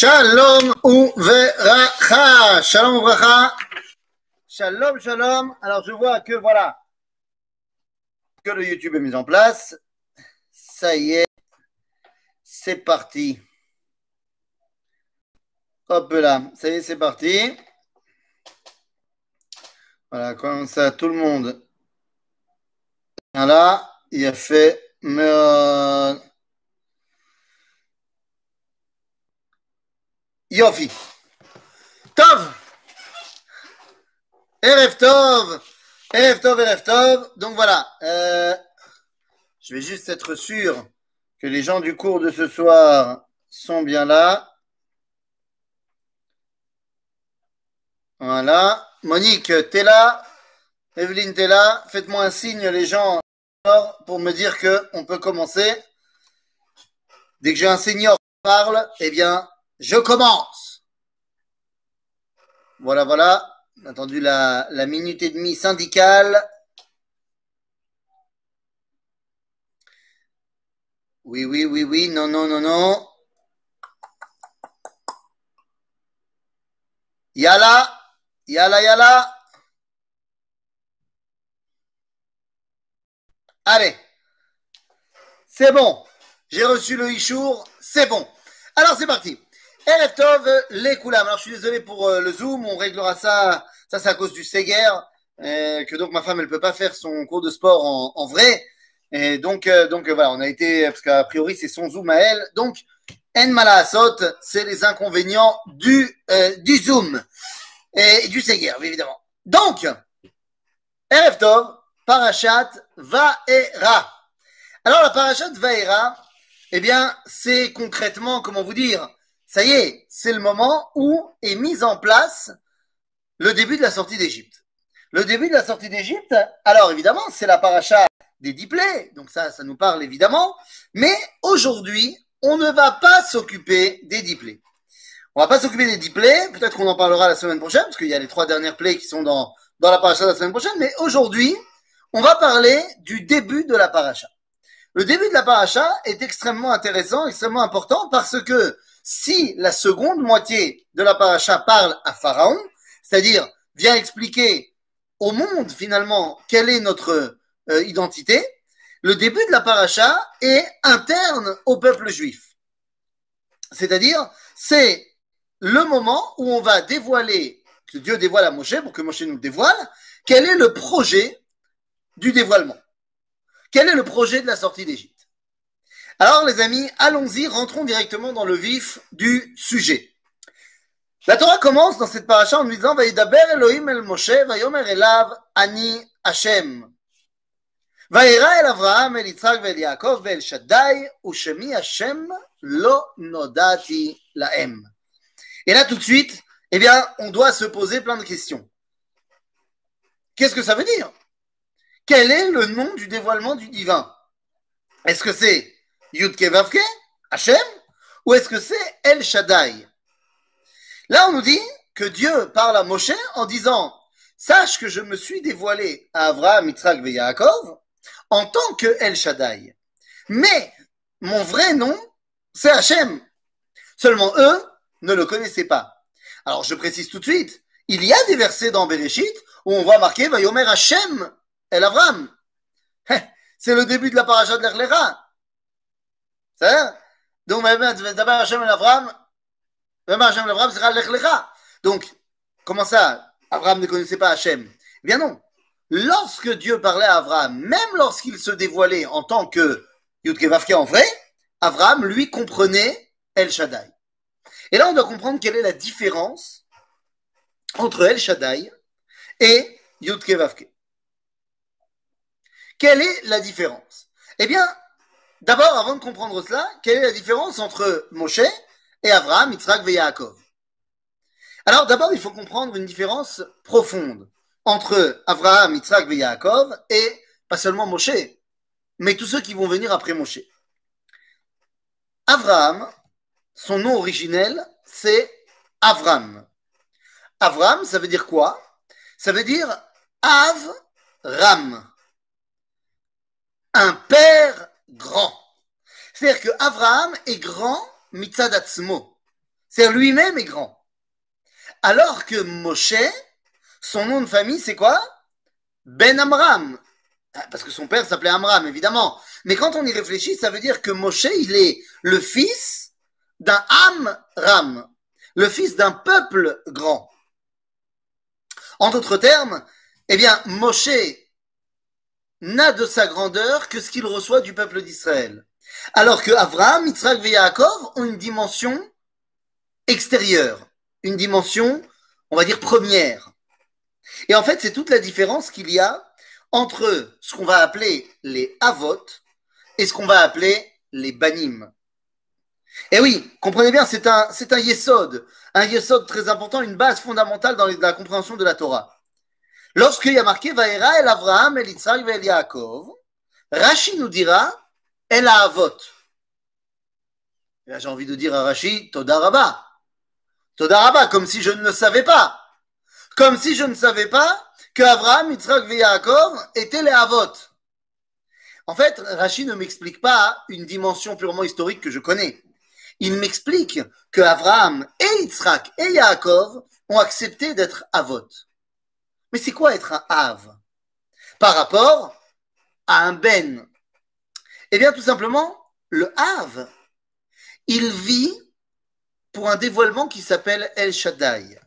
Shalom uveracha. Shalom uveracha. Shalom, shalom. Alors, je vois que voilà, que le YouTube est mis en place. Ça y est, c'est parti. Hop là, ça y est, c'est parti. Voilà, comme ça, tout le monde. Voilà, il a fait. Yofi. Tov. Erev Tov. Erev Tov, Erev Tov. Donc voilà. euh, je vais juste être sûr que les gens du cours de ce soir sont bien là. Voilà. Monique, t'es là. Evelyne, t'es là. Faites-moi un signe, les gens, pour me dire qu'on peut commencer. Dès que j'ai un senior qui parle, eh bien, je commence. Voilà, voilà. On a Attendu la, minute et demie syndicale. Oui, oui, oui, oui. Non, non, non, non. Yala. Yala, yala. Allez. C'est bon. J'ai reçu le Ishour. C'est bon. Alors, c'est parti. Erev Tov, les Koulam. Alors, je suis désolé pour euh, le Zoom. On réglera ça. Ça, c'est à cause du Seger. euh, que donc, ma femme, elle peut pas faire son cours de sport en, vrai. Et donc, euh, donc voilà, on a été, parce qu'a priori, c'est son Zoom à elle. Donc, En Malaasot, c'est les inconvénients du, du Zoom. Et du Seger, évidemment. Donc, Erev Tov, Parashat Vaera. Alors, la Parashat Vaera, eh bien, c'est concrètement, comment vous dire, ça y est, c'est le moment où est mise en place le début de la sortie d'Égypte. Le début de la sortie d'Égypte, alors évidemment, c'est la paracha des dix plaies, donc ça, ça nous parle évidemment, mais aujourd'hui, on ne va pas s'occuper des dix plaies. On va pas s'occuper des dix plaies, peut-être qu'on en parlera la semaine prochaine, parce qu'il y a les trois dernières plaies qui sont dans, dans la paracha de la semaine prochaine, mais aujourd'hui, on va parler du début de la paracha. Le début de la paracha est extrêmement intéressant, extrêmement important, parce que si la seconde moitié de la paracha parle à Pharaon, c'est-à-dire vient expliquer au monde finalement quelle est notre euh, identité, le début de la paracha est interne au peuple juif. C'est-à-dire, c'est le moment où on va dévoiler, que Dieu dévoile à Moshe, pour que Moshe nous le dévoile, quel est le projet du dévoilement. Quel est le projet de la sortie d'Égypte Alors, les amis, allons-y, rentrons directement dans le vif du sujet. La Torah commence dans cette paracha en nous disant Elohim el Moshe, Vayomer elav Ani Hashem. Vaïra el Avraham, el Yitzhak, el Yaakov, Shaddai, Ushemi Hashem, lo nodati laem. Et là, tout de suite, eh bien, on doit se poser plein de questions. Qu'est-ce que ça veut dire? Quel est le nom du dévoilement du divin? Est-ce que c'est Yudke Vavke, Hashem, ou est-ce que c'est El Shaddai? Là, on nous dit que Dieu parle à Moshe en disant Sache que je me suis dévoilé à Abraham, Yitzhak et Yaakov en tant que El Shaddai. Mais mon vrai nom, c'est Hachem. Seulement eux ne le connaissaient pas. Alors je précise tout de suite, il y a des versets dans Bereshit où on voit marqué Vayomer Hachem El Avram. C'est le début de la paracha de l'Erlera. Donc, comment ça Abraham ne connaissait pas Hachem? Eh bien non. Lorsque Dieu parlait à Abraham, même lorsqu'il se dévoilait en tant que Yudkevavke en vrai, Abraham, lui, comprenait El Shaddai. Et là, on doit comprendre quelle est la différence entre El Shaddai et Yudkevavke. Quelle est la différence? Eh bien, d'abord, avant de comprendre cela, quelle est la différence entre Moshe et Abraham, Yitzhak et Yaakov? Alors d'abord, il faut comprendre une différence profonde entre Abraham, Yitzhak et Yaakov et pas seulement Moshe, mais tous ceux qui vont venir après Moshe. Abraham, son nom originel, c'est Avram. Avram, ça veut dire quoi? Ça veut dire Av-Ram, un père grand. C'est-à-dire que Abraham est grand mitzadatzmo. C'est lui-même est grand. Alors que Moshe, son nom de famille, c'est quoi? Ben Amram. Ah, parce que son père s'appelait Amram, évidemment. Mais quand on y réfléchit, ça veut dire que Moshe, il est le fils d'un Amram, le fils d'un peuple grand. En d'autres termes, eh bien, Moshe n'a de sa grandeur que ce qu'il reçoit du peuple d'Israël. Alors que Abraham, Yitzhak et ont une dimension extérieure, une dimension, on va dire, première. Et en fait, c'est toute la différence qu'il y a entre ce qu'on va appeler les Avot et ce qu'on va appeler les Banim. Et oui, comprenez bien, c'est un, c'est un Yesod, un Yesod très important, une base fondamentale dans la compréhension de la Torah. Lorsqu'il y a marqué Vaera el Avraham, el Yitzhak el Yaakov, Rashi nous dira El Avot. J'ai envie de dire à Rashi Toda Rabba. Toda Rabba, comme si je ne le savais pas. Comme si je ne savais pas que Abraham, Yitzhak et Yaakov étaient les Avot. En fait, Rashi ne m'explique pas une dimension purement historique que je connais. Il m'explique que Abraham et Yitzhak et Yaakov ont accepté d'être Avot. Mais c'est quoi être un Av par rapport à un Ben Eh bien, tout simplement, le Av, il vit pour un dévoilement qui s'appelle El Shaddai.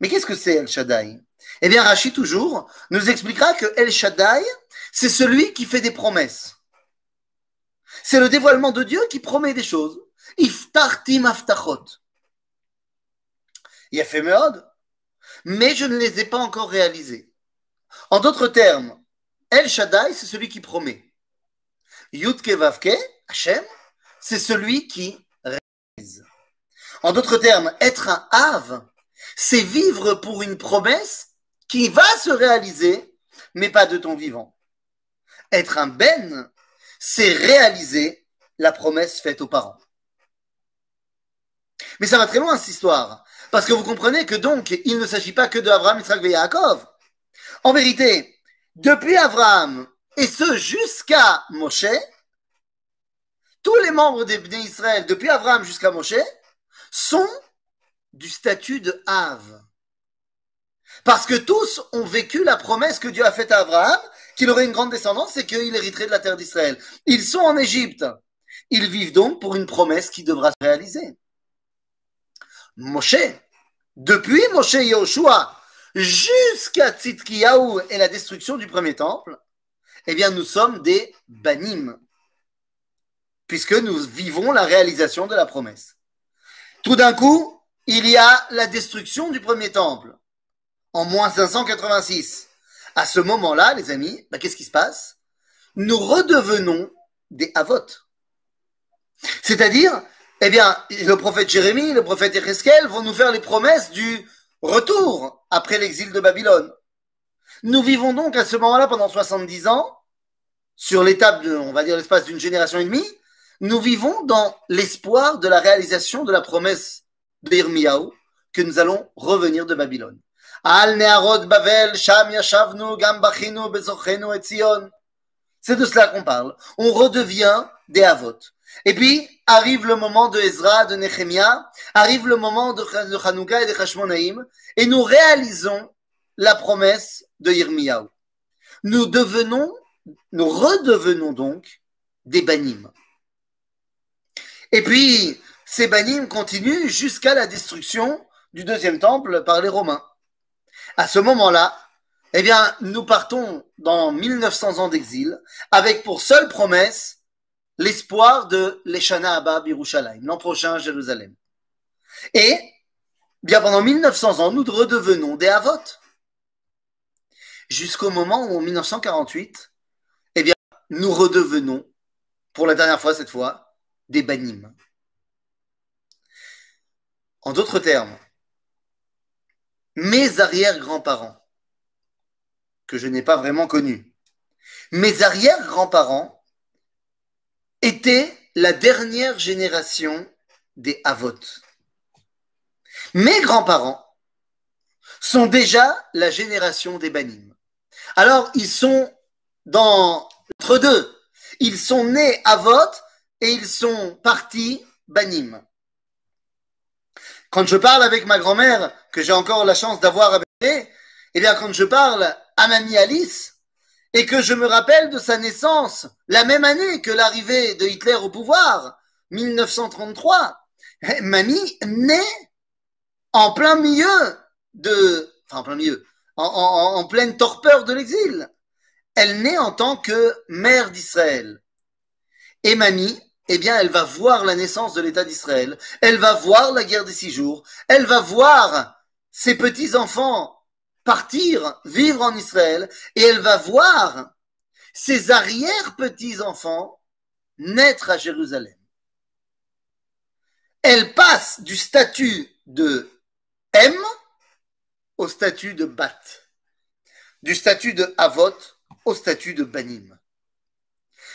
Mais qu'est-ce que c'est El Shaddai? Eh bien, Rachid, toujours, nous expliquera que El Shaddai, c'est celui qui fait des promesses. C'est le dévoilement de Dieu qui promet des choses. Iftartim aftachot. Mais je ne les ai pas encore réalisés. En d'autres termes, El Shaddai, c'est celui qui promet. Yudke Vavke, Hashem, c'est celui qui réalise. En d'autres termes, être un Av, c'est vivre pour une promesse qui va se réaliser, mais pas de ton vivant. Être un Ben, c'est réaliser la promesse faite aux parents. Mais ça va très loin, cette histoire. Parce que vous comprenez que donc, il ne s'agit pas que de Yitzhak et Yaakov. En vérité, depuis Abraham, et ce jusqu'à Moshe, tous les membres des Israël, depuis Abraham jusqu'à Moshe, sont du statut de Av. Parce que tous ont vécu la promesse que Dieu a faite à Abraham, qu'il aurait une grande descendance et qu'il hériterait de la terre d'Israël. Ils sont en Égypte. Ils vivent donc pour une promesse qui devra se réaliser. Moshe, depuis Moshe Yoshua jusqu'à Tzitkiyahu et la destruction du premier temple, eh bien, nous sommes des banim, puisque nous vivons la réalisation de la promesse. Tout d'un coup, il y a la destruction du premier temple, en moins 586. À ce moment-là, les amis, bah, qu'est-ce qui se passe? Nous redevenons des avotes. C'est-à-dire, eh bien, le prophète Jérémie, le prophète Ereskel vont nous faire les promesses du retour après l'exil de Babylone. Nous vivons donc à ce moment-là pendant 70 ans, sur l'étape de, on va dire l'espace d'une génération et demie, nous vivons dans l'espoir de la réalisation de la promesse d'Irmiyahu que nous allons revenir de Babylone. C'est de cela qu'on parle. On redevient des Avot. Et puis, arrive le moment de Ezra, de Nehemia, arrive le moment de Hanouka et de Hashmonaïm, et nous réalisons la promesse de Yirmiyahu. Nous devenons, nous redevenons donc des banim. Et puis, ces banim continuent jusqu'à la destruction du deuxième temple par les Romains. À ce moment-là, eh bien, nous partons dans 1900 ans d'exil avec pour seule promesse l'espoir de l'Eshana Abba Birushalayim, l'an prochain Jérusalem. Et, bien pendant 1900 ans, nous redevenons des Havot. Jusqu'au moment où, en 1948, eh bien, nous redevenons, pour la dernière fois cette fois, des Banim. En d'autres termes, mes arrière-grands-parents, que je n'ai pas vraiment connus, mes arrière-grands-parents était la dernière génération des Avot. Mes grands-parents sont déjà la génération des Banim. Alors, ils sont dans entre deux. Ils sont nés Avot et ils sont partis Banim. Quand je parle avec ma grand-mère, que j'ai encore la chance d'avoir avec elle, eh bien, quand je parle à mamie Alice, et que je me rappelle de sa naissance, la même année que l'arrivée de Hitler au pouvoir, 1933, eh, mamie naît en plein milieu de, enfin en plein milieu, en, pleine torpeur de l'exil. Elle naît en tant que mère d'Israël. Et mamie, eh bien, elle va voir la naissance de l'État d'Israël, elle va voir la guerre des six jours, elle va voir ses petits-enfants partir vivre en Israël, et elle va voir ses arrière-petits-enfants naître à Jérusalem. Elle passe du statut de M au statut de Bat, du statut de Avot au statut de Banim.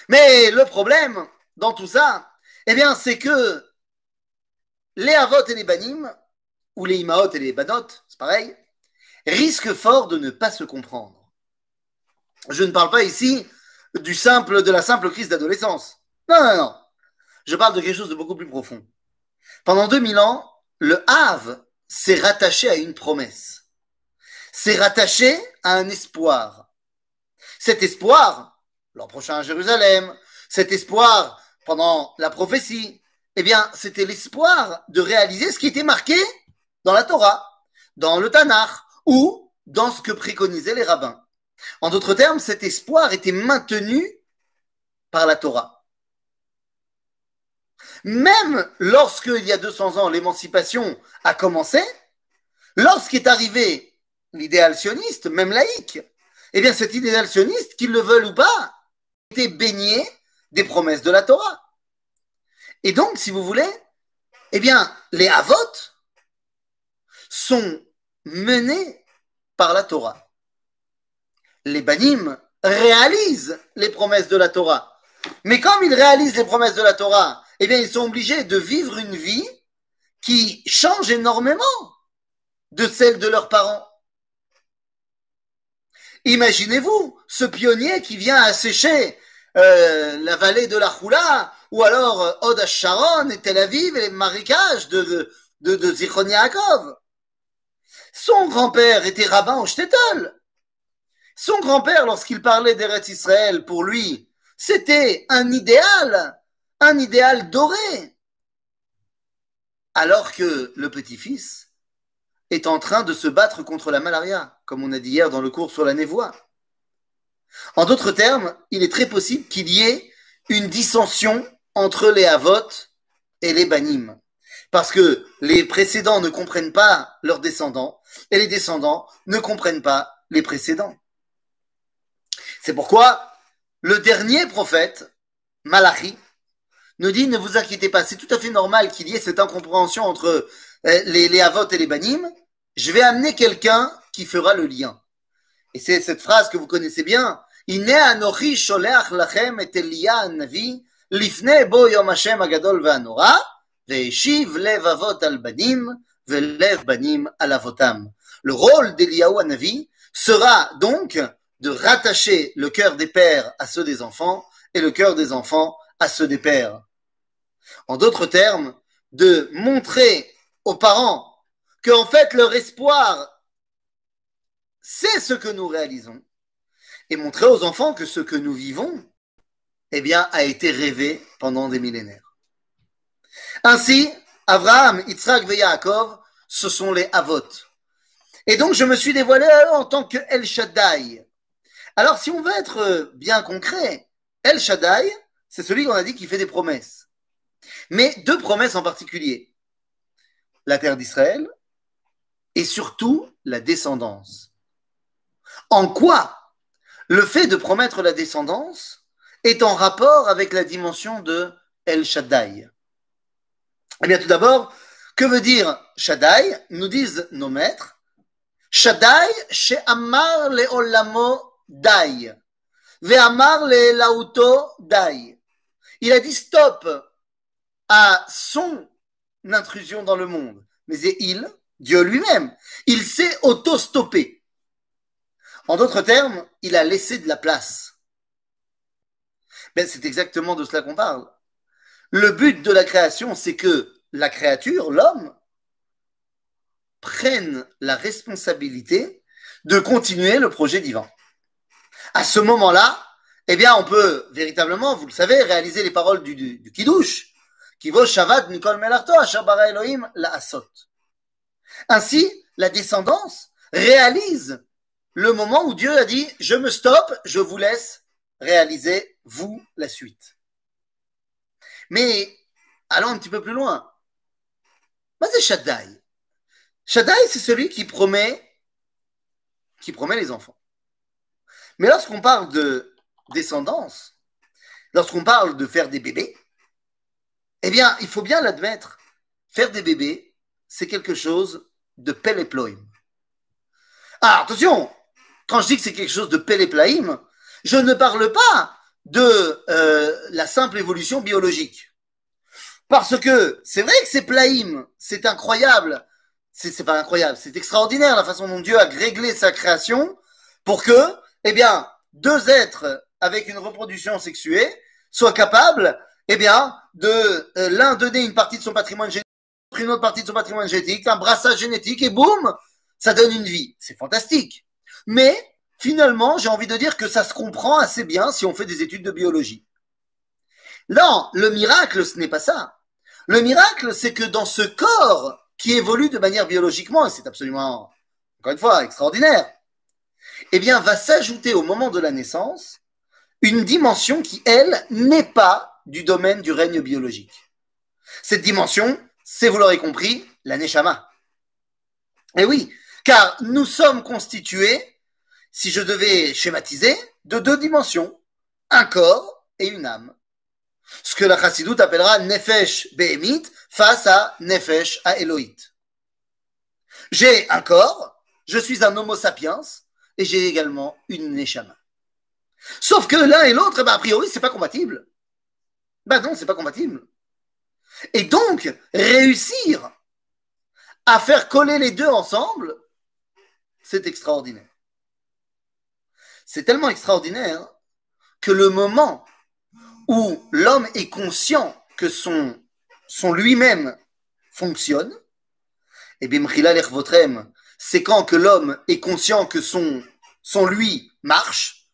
Mais le problème dans tout ça, eh bien, c'est que les Avot et les Banim, ou les Imaot et les Banot, c'est pareil, risquent fort de ne pas se comprendre. Je ne parle pas ici du simple, de la simple crise d'adolescence. Non, non, non. Je parle de quelque chose de beaucoup plus profond. Pendant 2000 ans, le Havre s'est rattaché à une promesse. C'est rattaché à un espoir. Cet espoir, l'an prochain à Jérusalem, cet espoir pendant la prophétie, eh bien, c'était l'espoir de réaliser ce qui était marqué dans la Torah, dans le Tanakh ou dans ce que préconisaient les rabbins. En d'autres termes, cet espoir était maintenu par la Torah. Même lorsque, il y a 200 ans, l'émancipation a commencé, lorsqu'est arrivé l'idéal sioniste, même laïque, eh bien cet idéal sioniste, qu'ils le veulent ou pas, était baigné des promesses de la Torah. Et donc, si vous voulez, eh bien, les Havot sont menés par la Torah. Les Banim réalisent les promesses de la Torah. Mais comme ils réalisent les promesses de la Torah, eh bien, ils sont obligés de vivre une vie qui change énormément de celle de leurs parents. Imaginez-vous ce pionnier qui vient assécher euh, la vallée de la Choula, ou alors euh, Od Sharon et Tel Aviv et les marécages de, de, de Yaakov. Son grand-père était rabbin au Shtetl. Son grand-père, lorsqu'il parlait d'Eretz Israël, pour lui, c'était un idéal, un idéal doré. Alors que le petit-fils est en train de se battre contre la malaria, comme on a dit hier dans le cours sur la névoie. En d'autres termes, il est très possible qu'il y ait une dissension entre les Havot et les Banim parce que les précédents ne comprennent pas leurs descendants et les descendants ne comprennent pas les précédents. C'est pourquoi le dernier prophète, Malachi, nous dit ne vous inquiétez pas, c'est tout à fait normal qu'il y ait cette incompréhension entre euh, les, les et les Banim. Je vais amener quelqu'un qui fera le lien. Et c'est cette phrase que vous connaissez bien. lachem et lifne bo yom Hashem agadol. Le rôle d'Eliaouanavi sera donc de rattacher le cœur des pères à ceux des enfants et le cœur des enfants à ceux des pères. En d'autres termes, de montrer aux parents qu'en fait leur espoir, c'est ce que nous réalisons, et montrer aux enfants que ce que nous vivons, eh bien, a été rêvé pendant des millénaires. Ainsi, Abraham, Yitzhak et Yaakov, ce sont les Avot. Et donc, je me suis dévoilé en tant que El Shaddai. Alors, si on veut être bien concret, El Shaddai, c'est celui qu'on a dit qui fait des promesses. Mais deux promesses en particulier. La terre d'Israël et surtout la descendance. En quoi le fait de promettre la descendance est en rapport avec la dimension de El Shaddai? Eh bien, tout d'abord, que veut dire Shaddai Nous disent nos maîtres. Shaddai, Amar le olamo dai. Ve'amar le lauto dai. Il a dit stop à son intrusion dans le monde. Mais c'est il, Dieu lui-même. Il s'est auto-stoppé. En d'autres termes, il a laissé de la place. Ben, c'est exactement de cela qu'on parle. Le but de la création, c'est que la créature, l'homme, prennent la responsabilité de continuer le projet divin. À ce moment-là, eh bien, on peut véritablement, vous le savez, réaliser les paroles du, du, du Kiddush. Kivo Shabbat Nikol Melarto Ashabara Elohim la Asot. Ainsi, la descendance réalise le moment où Dieu a dit Je me stoppe, je vous laisse réaliser, vous, la suite. Mais allons un petit peu plus loin. C'est Shaddai? Shaddai, c'est celui qui promet, qui promet les enfants. Mais lorsqu'on parle de descendance, lorsqu'on parle de faire des bébés, eh bien, il faut bien l'admettre, faire des bébés, c'est quelque chose de peleploim. Ah, attention, quand je dis que c'est quelque chose de peleploim, je ne parle pas de euh, la simple évolution biologique. Parce que c'est vrai que c'est plaïm, c'est incroyable, c'est pas incroyable, c'est extraordinaire la façon dont Dieu a réglé sa création pour que, eh bien, deux êtres avec une reproduction sexuée soient capables, eh bien, de euh, l'un donner une partie de son patrimoine génétique, une autre partie de son patrimoine génétique, un brassage génétique et boum, ça donne une vie. C'est fantastique. Mais finalement, j'ai envie de dire que ça se comprend assez bien si on fait des études de biologie. Non, le miracle, ce n'est pas ça. Le miracle, c'est que dans ce corps qui évolue de manière biologiquement, et c'est absolument, encore une fois, extraordinaire, eh bien, va s'ajouter au moment de la naissance une dimension qui, elle, n'est pas du domaine du règne biologique. Cette dimension, c'est, vous l'aurez compris, la neshama. Et oui, car nous sommes constitués, si je devais schématiser, de deux dimensions, un corps et une âme. Ce que la chassidoute appellera nefesh behemit face à nefesh à. J'ai un corps, je suis un homo sapiens, et j'ai également une neshama. Sauf que l'un et l'autre, bah, a priori, c'est pas compatible. Bah non, c'est pas compatible. Et donc, réussir à faire coller les deux ensemble, c'est extraordinaire. C'est tellement extraordinaire que le moment où l'homme est conscient que son, son lui-même fonctionne, et bien, c'est quand que l'homme est conscient que son, son lui marche,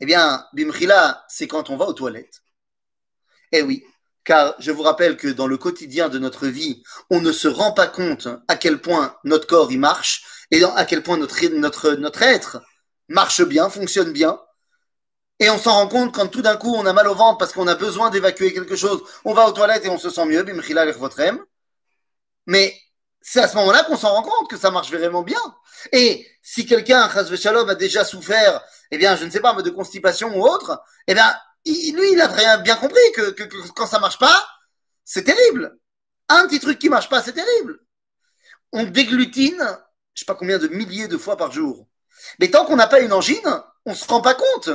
eh bien, bimchila, c'est quand on va aux toilettes. Eh oui, car je vous rappelle que dans le quotidien de notre vie, on ne se rend pas compte à quel point notre corps y marche et à quel point notre être marche bien, fonctionne bien. Et on s'en rend compte quand tout d'un coup on a mal au ventre parce qu'on a besoin d'évacuer quelque chose. On va aux toilettes et on se sent mieux, bimchila Mais c'est à ce moment-là qu'on s'en rend compte que ça marche vraiment bien. Et si quelqu'un, Shalom, a déjà souffert, eh bien, je ne sais pas, de constipation ou autre, eh bien, lui, il a bien compris que, quand ça marche pas, c'est terrible. Un petit truc qui marche pas, c'est terrible. On déglutine, je sais pas combien de milliers de fois par jour. Mais tant qu'on n'a pas une angine, on se rend pas compte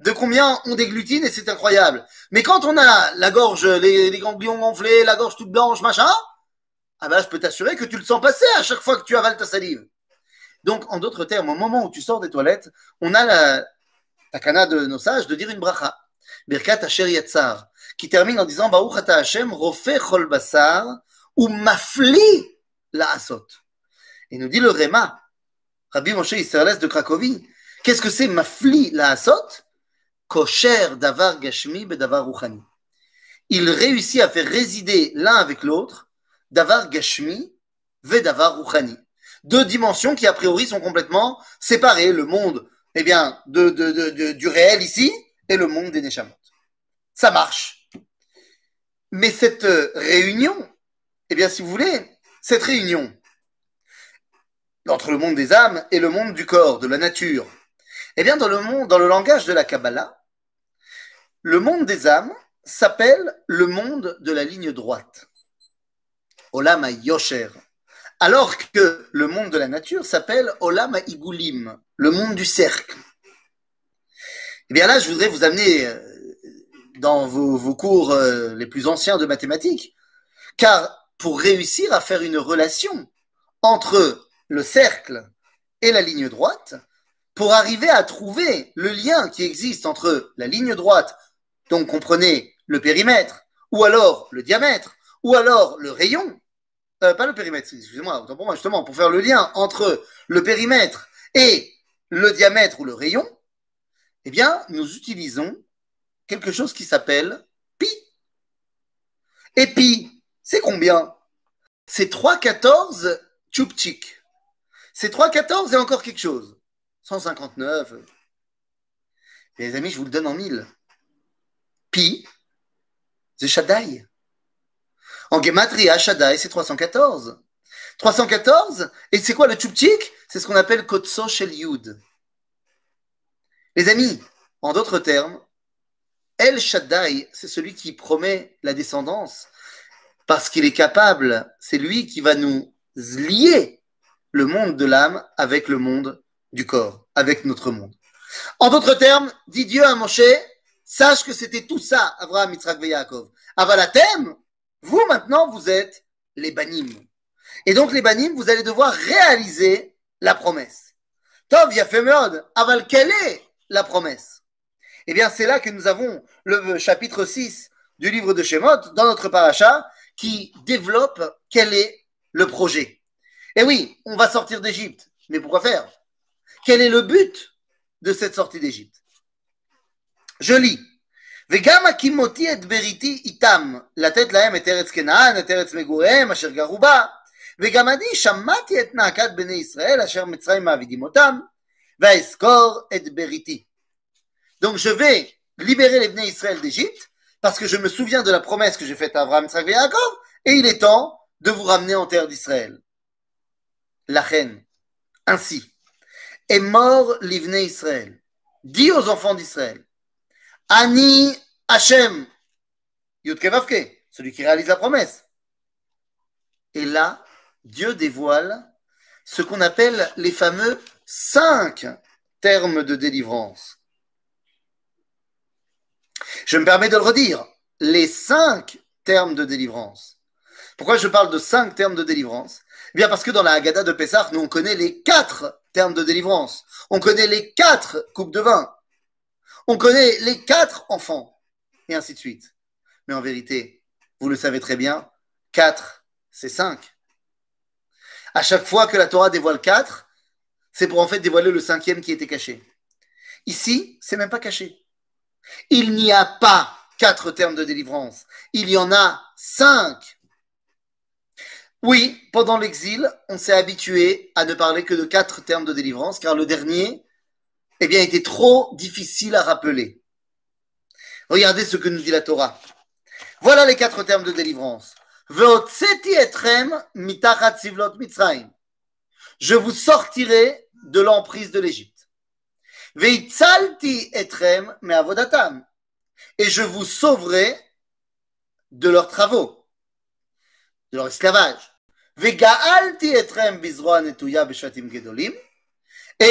de combien on déglutine et c'est incroyable. Mais quand on a la gorge, les, les gonflés, la gorge toute blanche, machin, ah ben, je peux t'assurer que tu le sens passer à chaque fois que tu avales ta salive. Donc, en d'autres termes, au moment où tu sors des toilettes, on a la takana de nos sages de dire une bracha. Birkat Asher qui termine en disant Baruch Ata Hashem, Rofe Chol Basar, ou Mafli la Asot. Et nous dit le Réma, Rabbi Moshe Israël de Cracovie, qu'est-ce que c'est Mafli la Asot? Kosher Davar Gashmi Bedavar Ruchani. Il réussit à faire résider l'un avec l'autre Davar Gashmi, Vedavar Ruchani. Deux dimensions qui a priori sont complètement séparées. Le monde, eh bien, du réel ici et le monde des Neshamot. Ça marche. Mais cette réunion, eh bien, si vous voulez, cette réunion entre le monde des âmes et le monde du corps, de la nature, eh bien, dans le monde, dans le langage de la Kabbalah, le monde des âmes s'appelle le monde de la ligne droite. Olam Yosher. Alors que le monde de la nature s'appelle Olam Igulim, le monde du cercle. Eh bien là, je voudrais vous amener euh, dans vos, cours euh, les plus anciens de mathématiques, car pour réussir à faire une relation entre le cercle et la ligne droite, pour arriver à trouver le lien qui existe entre la ligne droite, donc comprenez le périmètre, ou alors le diamètre, ou alors le rayon, euh, pas le périmètre, excusez-moi, pour moi, justement, pour faire le lien entre le périmètre et le diamètre ou le rayon, eh bien, nous utilisons quelque chose qui s'appelle pi. Et pi, c'est combien? C'est 3,14 tchoupchik. C'est 3,14 et encore quelque chose. 159. Les amis, je vous le donne en mille. Pi, c'est Shaddai. En Gematria, Shaddai, c'est 314. 314, et c'est quoi le tchoupchik C'est ce qu'on appelle Kotso Shel. Les amis, en d'autres termes, El Shaddai, c'est celui qui promet la descendance, parce qu'il est capable, c'est lui qui va nous lier le monde de l'âme avec le monde du corps, avec notre monde. En d'autres termes, dit Dieu à Moshe, sache que c'était tout ça, Abraham, Yitzhak et Yaakov. Avalatem, vous maintenant, vous êtes les banim. Et donc les banim, vous allez devoir réaliser la promesse. Tov, Yafemod, aval, quelle est la promesse? Eh bien, c'est là que nous avons le chapitre 6 du livre de Shemot, dans notre paracha, qui développe quel est le projet. Et oui, on va sortir d'Égypte, mais pourquoi faire? Quel est le but de cette sortie d'Égypte Je lis. וגם הקימותי את בריתי איתם, לתת להם את ארץ כנען, את ארץ מגוריהם, אשר גרו בה, וגם אני שמעתי את נאקת בני ישראל, אשר מצרים מעבידים אותם, ואזכור את בריתי. Donc je vais libérer les Bnei Israël d'Égypte, parce que je me souviens de la promesse que j'ai faite à Abraham, Yitzhak et Yaakov, et il est temps de vous ramener en terre d'Israël. La reine, ainsi, est mort l'Ivné Israël. Dis aux enfants d'Israël, Ani Hashem, Yudke Vavke, celui qui réalise la promesse. Et là, Dieu dévoile ce qu'on appelle les fameux cinq termes de délivrance. Je me permets de le redire, les cinq termes de délivrance. Pourquoi je parle de cinq termes de délivrance? Eh Bien parce que dans la Haggadah de Pessah, nous on connaît les quatre de délivrance. On connaît les quatre coupes de vin. On connaît les quatre enfants. Et ainsi de suite. Mais en vérité, vous le savez très bien, quatre, c'est cinq. À chaque fois que la Torah dévoile quatre, c'est pour en fait dévoiler le cinquième qui était caché. Ici, c'est même pas caché. Il n'y a pas quatre termes de délivrance. Il y en a cinq. Oui, pendant l'exil, on s'est habitué à ne parler que de quatre termes de délivrance, car le dernier, eh bien, était trop difficile à rappeler. Regardez ce que nous dit la Torah. Voilà les quatre termes de délivrance. Je vous sortirai de l'emprise de l'Égypte. Et je vous sauverai de leurs travaux, de leur esclavage. Et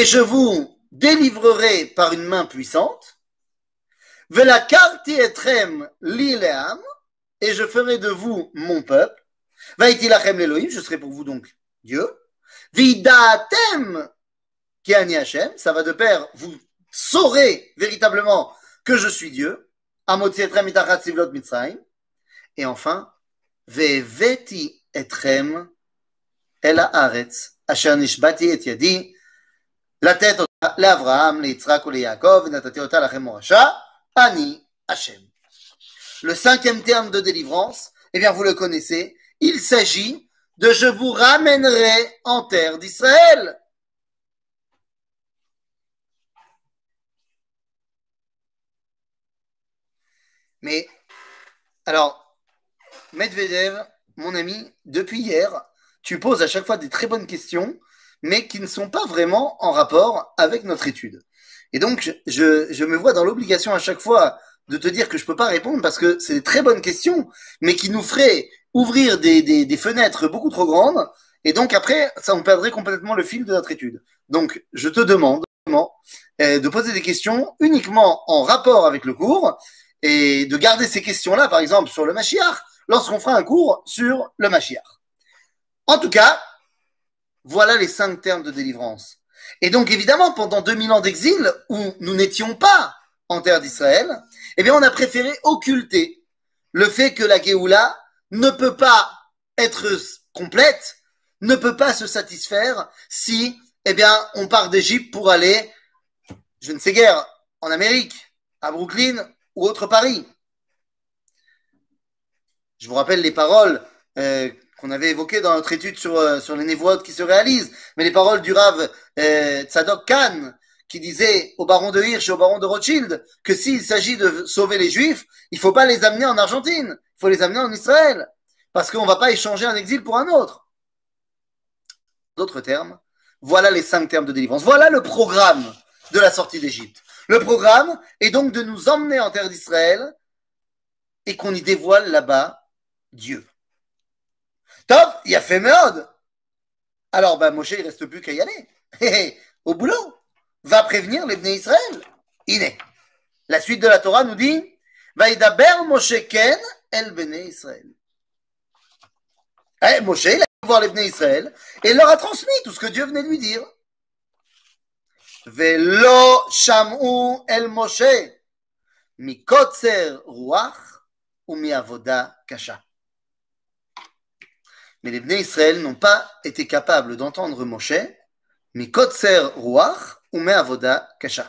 je vous délivrerai par une main puissante. Et je ferai de vous mon peuple. Je serai pour vous donc Dieu. Ça va de pair, vous saurez véritablement que je suis Dieu. Et enfin, Veveti etrem el haaretz, asher nishbati et yadi, לתת אותה לאברהם, ליצחק וליעקב, ונתתי אותה לכם מורשה, אני השם. Le cinquième terme de délivrance, eh bien vous le connaissez, il s'agit de je vous ramènerai en terre d'Israël. Mais, alors, Medvedev, mon ami, depuis hier, tu poses à chaque fois des très bonnes questions, mais qui ne sont pas vraiment en rapport avec notre étude. Et donc, je, me vois dans l'obligation à chaque fois de te dire que je peux pas répondre parce que c'est des très bonnes questions, mais qui nous feraient ouvrir des, fenêtres beaucoup trop grandes. Et donc après, ça on perdrait complètement le fil de notre étude. Donc, je te demande euh, de poser des questions uniquement en rapport avec le cours et de garder ces questions-là, par exemple, sur le Mashiach, lorsqu'on fera un cours sur le Mashiach. En tout cas, voilà les cinq termes de délivrance. Et donc, évidemment, pendant 2000 ans d'exil, où nous n'étions pas en terre d'Israël, eh bien, on a préféré occulter le fait que la Géoula ne peut pas être complète ne peut pas se satisfaire si, eh bien, on part d'Égypte pour aller, je ne sais guère, en Amérique, à Brooklyn ou autre Paris. Je vous rappelle les paroles euh, qu'on avait évoquées dans notre étude sur, euh, les névoides qui se réalisent, mais les paroles du Rav euh, Tzadok Khan, qui disait au baron de Hirsch et au baron de Rothschild que s'il s'agit de sauver les Juifs, il ne faut pas les amener en Argentine, il faut les amener en Israël, parce qu'on ne va pas échanger un exil pour un autre. D'autres termes, voilà les cinq termes de délivrance. Voilà le programme de la sortie d'Égypte. Le programme est donc de nous emmener en terre d'Israël et qu'on y dévoile là-bas Dieu. Top, il a fait merde. Alors, ben, Moshe, il reste plus qu'à y aller. Au boulot. Va prévenir les Bnei Israël. Iné. La suite de la Torah nous dit Vaïdaber Moshe Ken el Bnei Israël. Eh, Moshe, il a été voir les Israël et il leur a transmis tout ce que Dieu venait de lui dire. Velo shamu el Moshe mikotzer ruach ou avoda kasha. Mais les Bnei Israël n'ont pas été capables d'entendre Moshe, mikotzer ruach ou avoda kasha.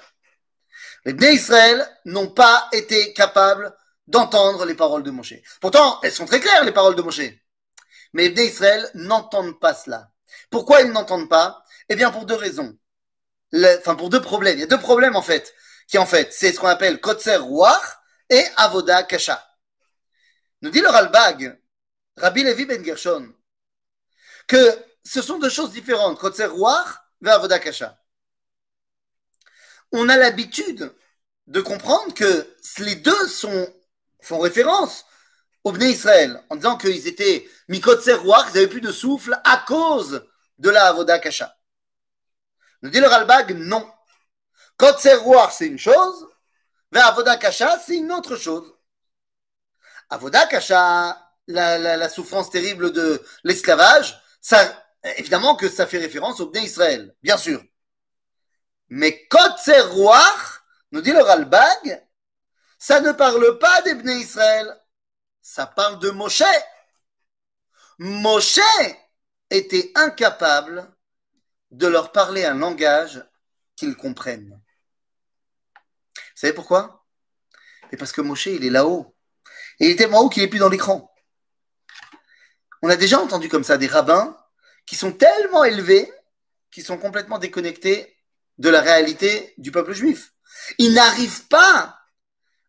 Les Bnei Israël n'ont pas été capables d'entendre les paroles de Moshe. Pourtant, elles sont très claires, les paroles de Moshe. Mais les Bnei Israël n'entendent pas cela. Pourquoi ils n'entendent pas? Eh bien, pour deux raisons enfin pour deux problèmes. Il y a deux problèmes en fait, qui en fait, c'est ce qu'on appelle Kotser Ruach et Avoda Kasha. Nous dit le Ralbag, Rabbi Levi Ben Gershon, que ce sont deux choses différentes. On a l'habitude de comprendre que les deux font référence au Bnei Israël, en disant qu'ils étaient Mikotser Ruach, ils n'avaient plus de souffle à cause de la Avoda Kasha. Nous dit le Ralbag, non. Kotser Ruach, c'est une chose, mais Avoda Kasha, c'est une autre chose. Avoda Kasha, la souffrance terrible de l'esclavage, évidemment que ça fait référence au Bnei Israël, bien sûr. Mais Kotser Ruach, nous dit le Ralbag, ça ne parle pas des Bnei Israël, ça parle de Moshe. Moshe était incapable de leur parler un langage qu'ils comprennent. Vous savez pourquoi? Mais parce que Moshe, il est là-haut. Et il est tellement haut qu'il n'est plus dans l'écran. On a déjà entendu comme ça des rabbins qui sont tellement élevés qu'ils sont complètement déconnectés de la réalité du peuple juif. Ils n'arrivent pas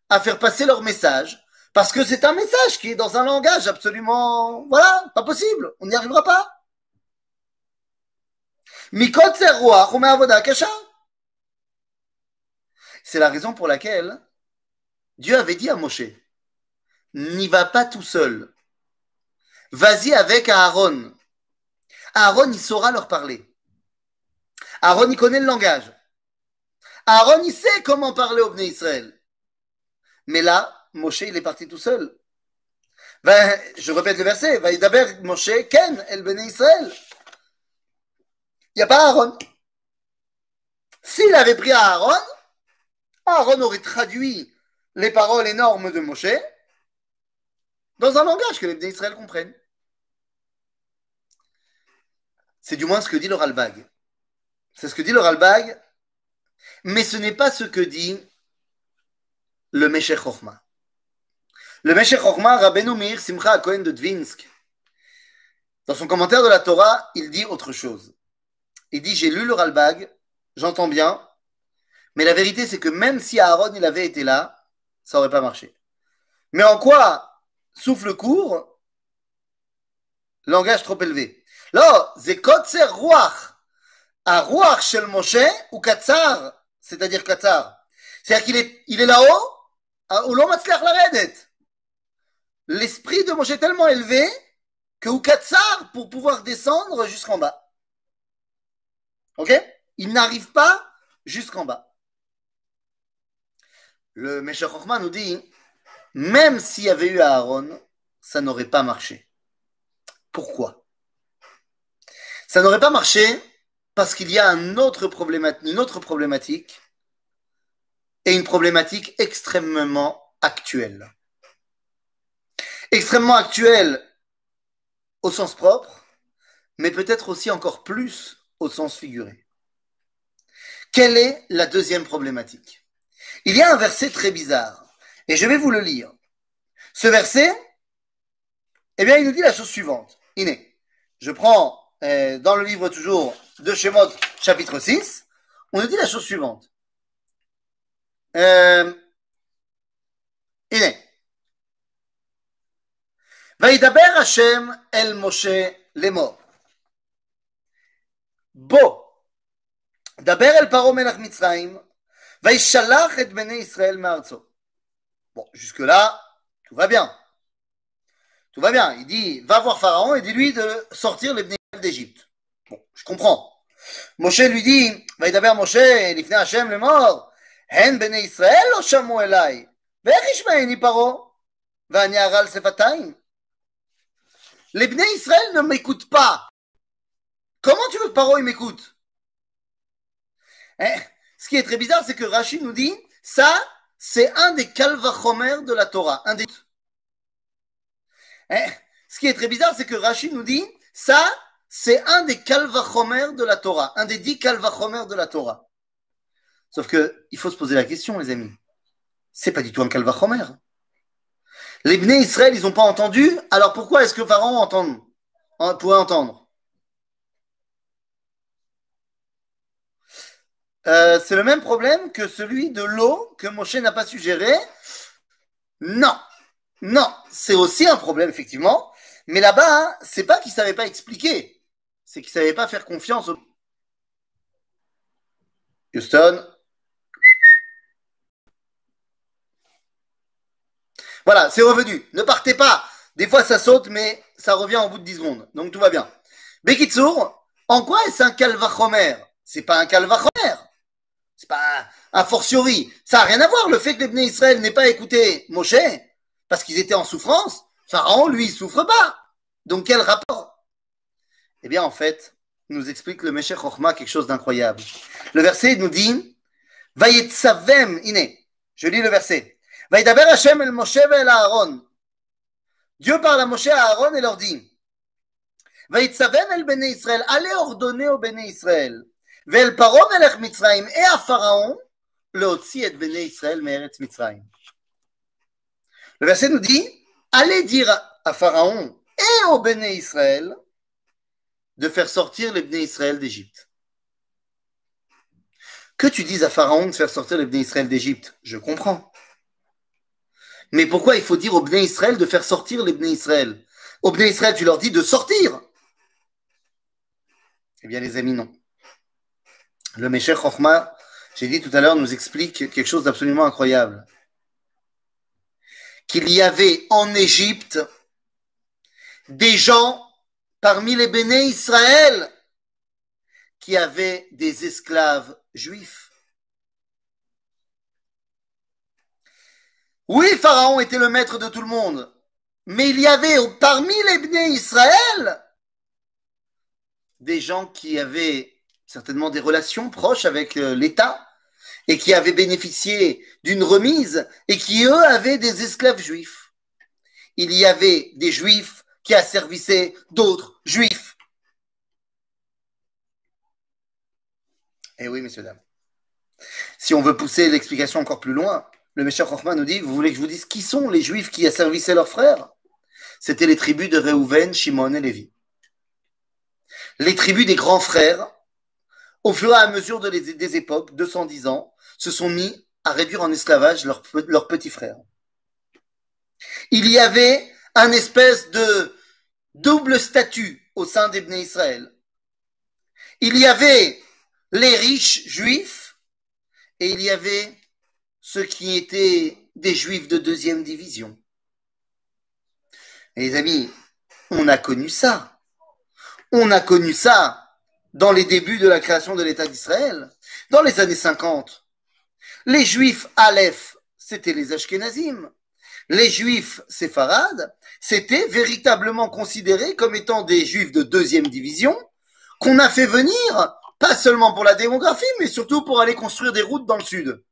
à faire passer leur message parce que c'est un message qui est dans un langage absolument, voilà, pas possible. On n'y arrivera pas. C'est la raison pour laquelle Dieu avait dit à Moshe, n'y va pas tout seul. Vas-y avec Aaron. Aaron, il saura leur parler. Aaron, il connaît le langage. Aaron, il sait comment parler au Bnei Israël. Mais là, Moshe, il est parti tout seul. Ben, je répète le verset. Va d'abord Moshe, Ken, el Bnei Israël. Il n'y a pas Aaron. S'il avait pris Aaron, Aaron aurait traduit les paroles énormes de Moshe dans un langage que les Israël comprennent. C'est du moins ce que dit le Ralbag. C'est ce que dit le Ralbag, mais ce n'est pas ce que dit le Meshech Chochma. Le Meshech Chochma, Rabbeinu Simcha Cohen de Dvinsk, dans son commentaire de la Torah, il dit autre chose. Il dit J'ai lu le Ralbag, j'entends bien, mais la vérité, c'est que même si Aaron il avait été là, ça n'aurait pas marché. Mais en quoi souffle court, langage trop élevé Là, Zekotzer Ruach, à Ruach Shel Moshe ou Katsar, c'est-à-dire Katsar. C'est-à-dire qu'il est, il est là-haut, au la L'esprit de Moshe est tellement élevé que ou Katsar pour pouvoir descendre jusqu'en bas. Ok? Il n'arrive pas jusqu'en bas. Le Meshach nous dit même s'il y avait eu Aaron, ça n'aurait pas marché. Pourquoi? Ça n'aurait pas marché parce qu'il y a une autre problématique et une problématique extrêmement actuelle. Extrêmement actuelle au sens propre mais peut-être aussi encore plus au sens figuré. Quelle est la deuxième problématique? Il y a un verset très bizarre, et je vais vous le lire. Ce verset, eh bien, il nous dit la chose suivante. Iné, je prends euh, dans le livre toujours de Shemot, chapitre 6, on nous dit la chose suivante. Euh, Iné. וידבר השם אל משה לאמור. בוא, דבר אל פרעה מלך מצרים, וישלח את בני ישראל מארצו. Jusque-là, tout va bien. Tout va bien. Il dit, va voir Pharaon et dis-lui de sortir les d'Égypte. Bon, je comprends. Moshe lui dit, va y d'abord Moshe, l'ifne Hachem le mort. Hen bene Israël lo shamu elai. Ve'ech ishmaeni paro. Aral sefatayim. Les Bnei Israël ne m'écoutent pas. Comment tu veux que Paro m'écoute? Eh, Ce qui est très bizarre, c'est que Rachid nous dit ça, c'est un des calvachomer de la Torah. Un des... Eh, ce qui est très bizarre, c'est que Rachid nous dit, ça, c'est un des calvachomer de la Torah. Un des dix calvachomer de la Torah. Sauf que, il faut se poser la question, les amis. C'est pas du tout un calvachomer. Les Bnei Israël, ils n'ont pas entendu. Alors pourquoi est-ce que Pharaon entend, pourrait entendre? Euh, C'est le même problème que celui de l'eau que Moshe n'a pas suggéré. Non, non, c'est aussi un problème effectivement. Mais là-bas, hein, c'est pas qu'il savait pas expliquer, c'est qu'il savait pas faire confiance au. Houston, Voilà, c'est revenu. Ne partez pas. Des fois, ça saute, mais ça revient au bout de 10 secondes. Donc, tout va bien. Bekitsour, en quoi est-ce un calvachomer? C'est pas un calvachomer. C'est pas un, fortiori. Ça n'a rien à voir le fait que les Bnei Israël n'aient pas écouté Moshe parce qu'ils étaient en souffrance. Pharaon, lui, il souffre pas. Donc quel rapport? Eh bien, en fait, nous explique le Meshech Chochma quelque chose d'incroyable. Le verset nous dit Vayetzavem ine. Je lis le verset. Vayedaber Hashem el Moshe el Aaron. Dieu parle à Moshe à Aaron et leur dit Vayetzavem el Bnei Israël. Allez ordonner au Bnei Israël. ואל פרעה מלך מצרים et à Pharaon להוציא את בני ישראל מארץ מצרים. Le verset nous dit allez dire à Pharaon et aux Béné Israël de faire sortir les Béné Israël d'Égypte. Que tu dises à Pharaon de faire sortir les Béné Israël d'Égypte, je comprends. Mais pourquoi il faut dire aux Bnei Israël de faire sortir les Bnei Israël Aux Bnei Israël, tu leur dis de sortir Eh bien, les amis, non. Le Meshech Chochma, j'ai dit tout à l'heure, nous explique quelque chose d'absolument incroyable. Qu'il y avait en Égypte des gens parmi les Béné Israël qui avaient des esclaves juifs. Oui, Pharaon était le maître de tout le monde, mais il y avait parmi les Bnei Israël des gens qui avaient certainement des relations proches avec euh, l'État et qui avaient bénéficié d'une remise et qui, eux, avaient des esclaves juifs. Il y avait des juifs qui asservissaient d'autres juifs. Eh oui, messieurs, dames. Si on veut pousser l'explication encore plus loin, le Meshach Chochma nous dit, vous voulez que je vous dise qui sont les Juifs qui asservissaient leurs frères? C'était les tribus de Reuven, Shimon et Lévi. Les tribus des grands frères, au fur et à mesure des époques, 210 ans, se sont mis à réduire en esclavage leurs petits frères. Il y avait un espèce de double statut au sein des Israël. Il y avait les riches juifs et il y avait ceux qui étaient des juifs de deuxième division. les amis, on a connu ça. On a connu ça dans les débuts de la création de l'État d'Israël, dans les années 50. Les juifs Aleph, c'était les Ashkenazim. Les juifs séfarades, c'était véritablement considérés comme étant des juifs de deuxième division qu'on a fait venir, pas seulement pour la démographie, mais surtout pour aller construire des routes dans le sud.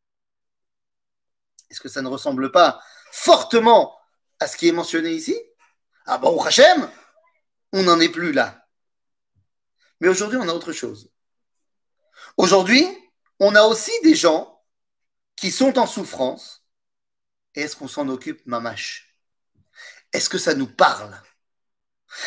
Est-ce que ça ne ressemble pas fortement à ce qui est mentionné ici? Ah bon, Hachem, on n'en est plus là. Mais aujourd'hui, on a autre chose. Aujourd'hui, on a aussi des gens qui sont en souffrance. est-ce qu'on s'en occupe, mamache Est-ce que ça nous parle?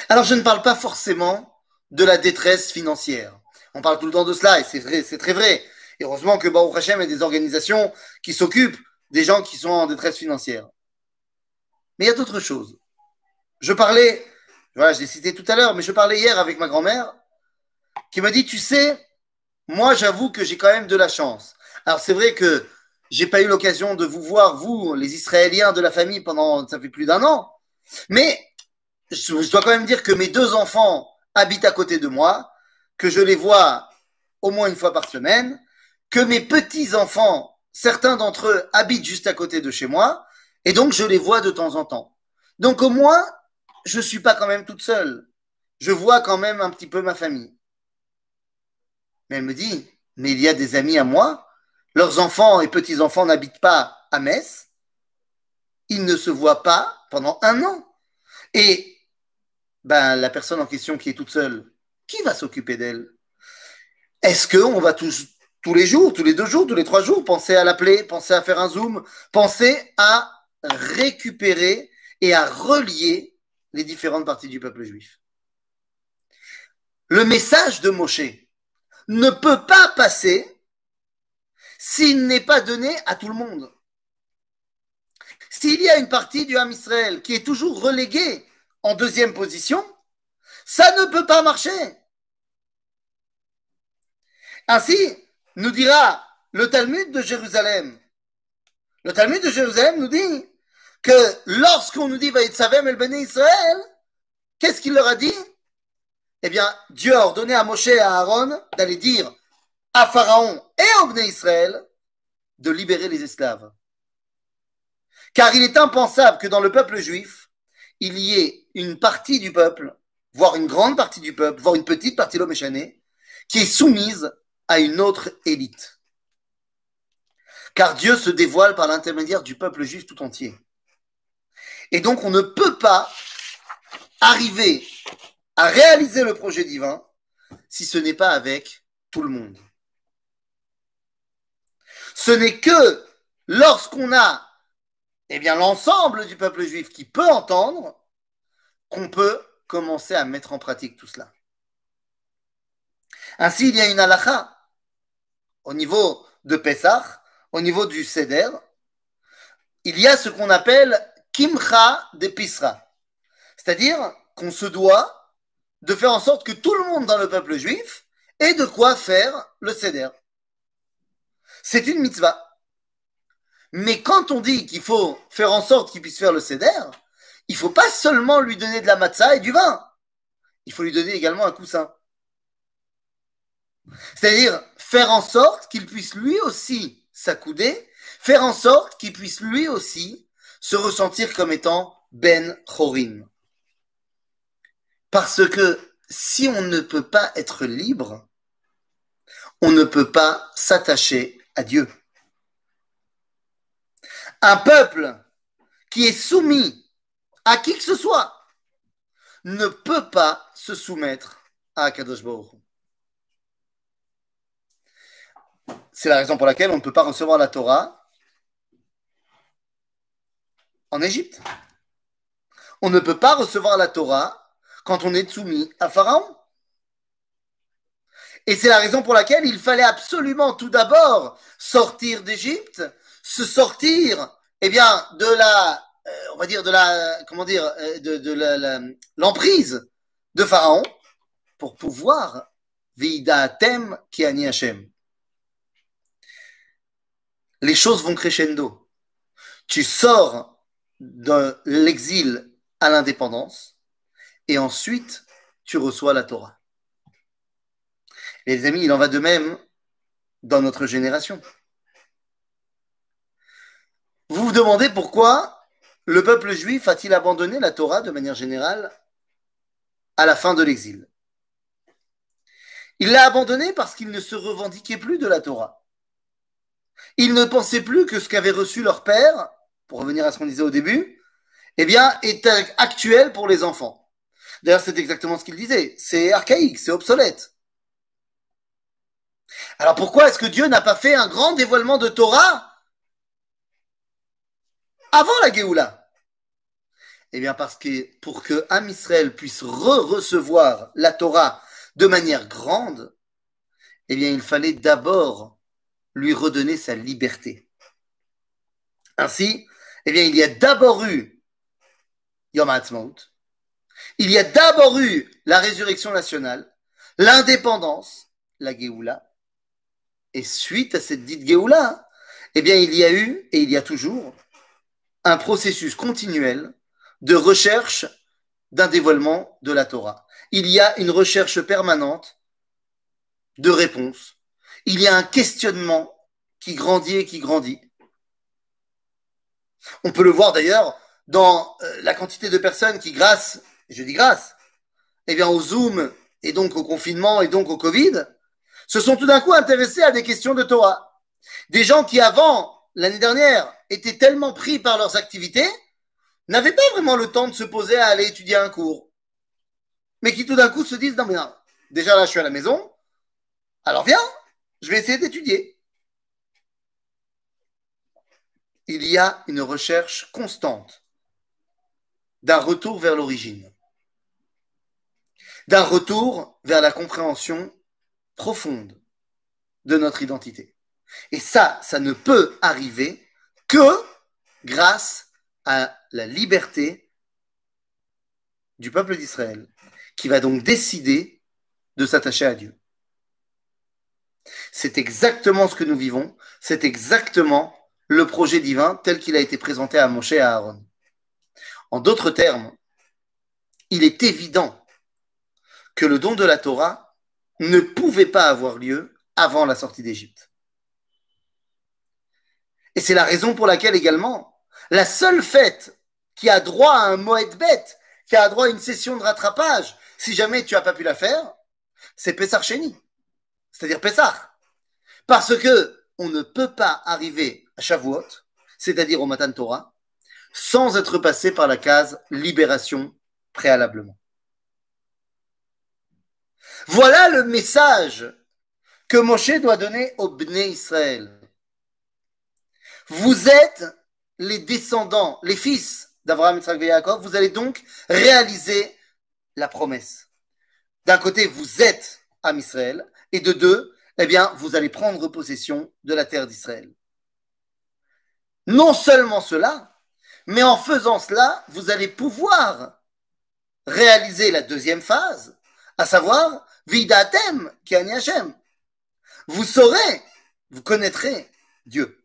Alors, je ne parle pas forcément de la détresse financière. On parle tout le temps de cela, et c'est vrai, c'est très vrai. Et heureusement que Baruch Hashem a des organisations qui s'occupent des gens qui sont en détresse financière. Mais il y a d'autres choses. Je parlais, voilà, je l'ai cité tout à l'heure, mais je parlais hier avec ma grand-mère qui m'a dit, tu sais, moi j'avoue que j'ai quand même de la chance. Alors c'est vrai que j'ai pas eu l'occasion de vous voir, vous, les Israéliens de la famille, pendant, ça fait plus d'un an. Mais je dois quand même dire que mes deux enfants habitent à côté de moi, que je les vois au moins une fois par semaine, que mes petits-enfants, certains d'entre eux, habitent juste à côté de chez moi, et donc je les vois de temps en temps. Donc au moins, je ne suis pas quand même toute seule. Je vois quand même un petit peu ma famille. Mais elle me dit, mais il y a des amis à moi, leurs enfants et petits-enfants n'habitent pas à Metz, ils ne se voient pas pendant un an. Et ben, la personne en question qui est toute seule, qui va s'occuper d'elle? Est-ce qu'on va tous, tous les jours, tous les deux jours, tous les trois jours, penser à l'appeler, penser à faire un zoom, penser à récupérer et à relier les différentes parties du peuple juif? Le message de Moshe ne peut pas passer s'il n'est pas donné à tout le monde. S'il y a une partie du Ham Israël qui est toujours reléguée en deuxième position, ça ne peut pas marcher. Ainsi, nous dira le Talmud de Jérusalem. Le Talmud de Jérusalem nous dit que lorsqu'on nous dit Vaïtsavem el Bene Israël, qu'est-ce qu'il leur a dit? Eh bien, Dieu a ordonné à Moshe et à Aaron d'aller dire à Pharaon et au Bene Israël de libérer les esclaves. Car il est impensable que dans le peuple juif, il y ait une partie du peuple, voire une grande partie du peuple, voire une petite partie de l'homme qui est soumise à une autre élite. Car Dieu se dévoile par l'intermédiaire du peuple juif tout entier. Et donc, on ne peut pas arriver à réaliser le projet divin si ce n'est pas avec tout le monde. Ce n'est que lorsqu'on a eh bien, l'ensemble du peuple juif qui peut entendre qu'on peut commencer à mettre en pratique tout cela. Ainsi, il y a une halakha au niveau de Pessah, au niveau du Seder. Il y a ce qu'on appelle kimcha de pisra. C'est-à-dire qu'on se doit de faire en sorte que tout le monde dans le peuple juif ait de quoi faire le seder. C'est une mitzvah. Mais quand on dit qu'il faut faire en sorte qu'il puisse faire le seder, il faut pas seulement lui donner de la matzah et du vin. Il faut lui donner également un coussin. C'est-à-dire faire en sorte qu'il puisse lui aussi s'accouder, faire en sorte qu'il puisse lui aussi se ressentir comme étant Ben Chorim. Parce que si on ne peut pas être libre, on ne peut pas s'attacher à Dieu. Un peuple qui est soumis à qui que ce soit ne peut pas se soumettre à Akadosh Baruch. C'est la raison pour laquelle on ne peut pas recevoir la Torah en Égypte. On ne peut pas recevoir la Torah quand on est soumis à Pharaon. Et c'est la raison pour laquelle il fallait absolument tout d'abord sortir d'Égypte, se sortir, eh bien, de la, euh, on va dire de la, comment dire, euh, de, l'emprise de Pharaon pour pouvoir Tem qui Hashem. Les choses vont crescendo. Tu sors de l'exil à l'indépendance, et ensuite tu reçois la Torah. les amis, il en va de même dans notre génération. Vous vous demandez pourquoi le peuple juif a-t-il abandonné la Torah de manière générale à la fin de l'exil? Il l'a abandonné parce qu'il ne se revendiquait plus de la Torah. Il ne pensait plus que ce qu'avait reçu leur père pour revenir à ce qu'on disait au début, eh bien, est actuel pour les enfants. D'ailleurs, c'est exactement ce qu'il disait. C'est archaïque, c'est obsolète. Alors pourquoi est-ce que Dieu n'a pas fait un grand dévoilement de Torah avant la Géoula? Eh bien parce que pour que Am Israël puisse re-recevoir la Torah de manière grande, eh bien il fallait d'abord lui redonner sa liberté. Ainsi, eh bien il y a d'abord eu Yom Ha'atzmaut, il y a d'abord eu la résurrection nationale, l'indépendance, la Géoula, et suite à cette dite Géoula, eh bien, il y a eu, et il y a toujours, un processus continuel de recherche d'un dévoilement de la Torah. Il y a une recherche permanente de réponses. Il y a un questionnement qui grandit et qui grandit. On peut le voir d'ailleurs dans euh, la quantité de personnes qui, grâce, je dis grâce, eh bien, au Zoom et donc au confinement et donc au Covid, se sont tout d'un coup intéressés à des questions de Torah. Des gens qui avant, l'année dernière, étaient tellement pris par leurs activités, n'avaient pas vraiment le temps de se poser à aller étudier un cours. Mais qui tout d'un coup se disent, non mais déjà là je suis à la maison, alors viens, je vais essayer d'étudier. Il y a une recherche constante d'un retour vers l'origine, d'un retour vers la compréhension profonde de notre identité. Et ça, ça ne peut arriver que grâce à la liberté du peuple d'Israël, qui va donc décider de s'attacher à Dieu. C'est exactement ce que nous vivons, c'est exactement le projet divin tel qu'il a été présenté à Moshe et à Aaron. En d'autres termes, il est évident que le don de la Torah ne pouvait pas avoir lieu avant la sortie d'Égypte. Et c'est la raison pour laquelle également, la seule fête qui a droit à un Moed bête, qui a droit à une session de rattrapage, si jamais tu n'as pas pu la faire, c'est Pessar Sheni, c'est-à-dire Pessar. Parce que on ne peut pas arriver à Shavuot, c'est-à-dire au Matan Torah, sans être passé par la case libération préalablement. Voilà le message que Moshe doit donner au Bnei Israël. Vous êtes les descendants, les fils d'Abraham, Yitzhak et Yaakov, vous allez donc réaliser la promesse. D'un côté, vous êtes Am Israël, et de deux, eh bien, vous allez prendre possession de la terre d'Israël. Non seulement cela, mais en faisant cela, vous allez pouvoir réaliser la deuxième phase, à savoir Vidatem qui Hashem. Vous saurez, vous connaîtrez Dieu.